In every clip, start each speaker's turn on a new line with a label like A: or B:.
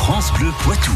A: France Bleu Poitou.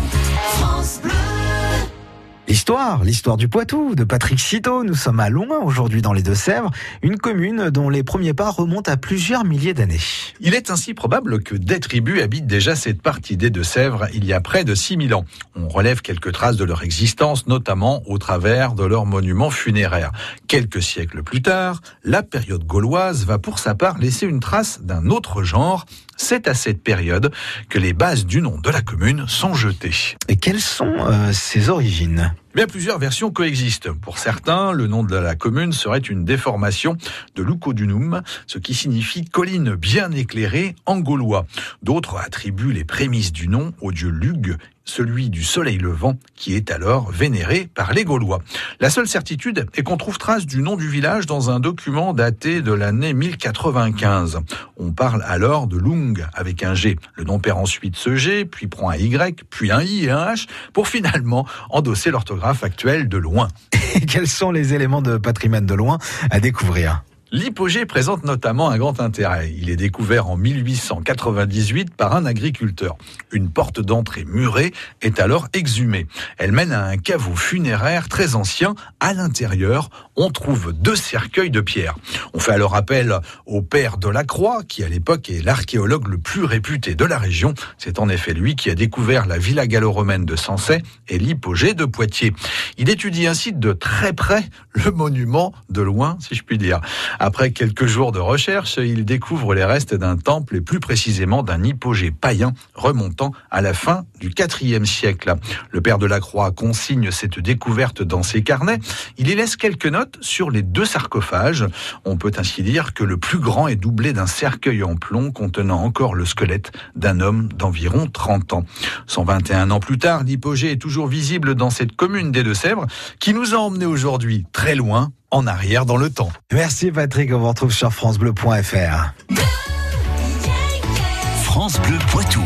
B: L'histoire, l'histoire du Poitou, de Patrick Citeau. Nous sommes à Loin aujourd'hui dans les Deux-Sèvres, une commune dont les premiers pas remontent à plusieurs milliers d'années.
C: Il est ainsi probable que des tribus habitent déjà cette partie des Deux-Sèvres il y a près de 6000 ans. On relève quelques traces de leur existence, notamment au travers de leurs monuments funéraires. Quelques siècles plus tard, la période gauloise va pour sa part laisser une trace d'un autre genre. C'est à cette période que les bases du nom de la commune sont jetées.
B: Et quelles sont euh, ses origines?
C: Bien plusieurs versions coexistent. Pour certains, le nom de la commune serait une déformation de Lucodunum, ce qui signifie colline bien éclairée en gaulois. D'autres attribuent les prémices du nom au dieu Lug celui du soleil levant, qui est alors vénéré par les Gaulois. La seule certitude est qu'on trouve trace du nom du village dans un document daté de l'année 1095. On parle alors de Lung avec un G. Le nom perd ensuite ce G, puis prend un Y, puis un I et un H, pour finalement endosser l'orthographe actuelle de loin.
B: quels sont les éléments de patrimoine de loin à découvrir?
C: L'hypogée présente notamment un grand intérêt. Il est découvert en 1898 par un agriculteur. Une porte d'entrée murée est alors exhumée. Elle mène à un caveau funéraire très ancien. À l'intérieur, on trouve deux cercueils de pierre. On fait alors appel au père de la Croix, qui à l'époque est l'archéologue le plus réputé de la région. C'est en effet lui qui a découvert la villa gallo-romaine de Sansay et l'hypogée de Poitiers. Il étudie ainsi de très près le monument, de loin, si je puis dire. Après quelques jours de recherche, il découvre les restes d'un temple et plus précisément d'un hypogée païen remontant à la fin du IVe siècle. Le père de la Croix consigne cette découverte dans ses carnets. Il y laisse quelques notes sur les deux sarcophages. On peut ainsi dire que le plus grand est doublé d'un cercueil en plomb contenant encore le squelette d'un homme d'environ 30 ans. 121 ans plus tard, l'hypogée est toujours visible dans cette commune des Deux-Sèvres qui nous a emmenés aujourd'hui très loin en arrière dans le temps.
B: Merci Patrick, on vous retrouve sur francebleu.fr.
A: France Bleu Poitou.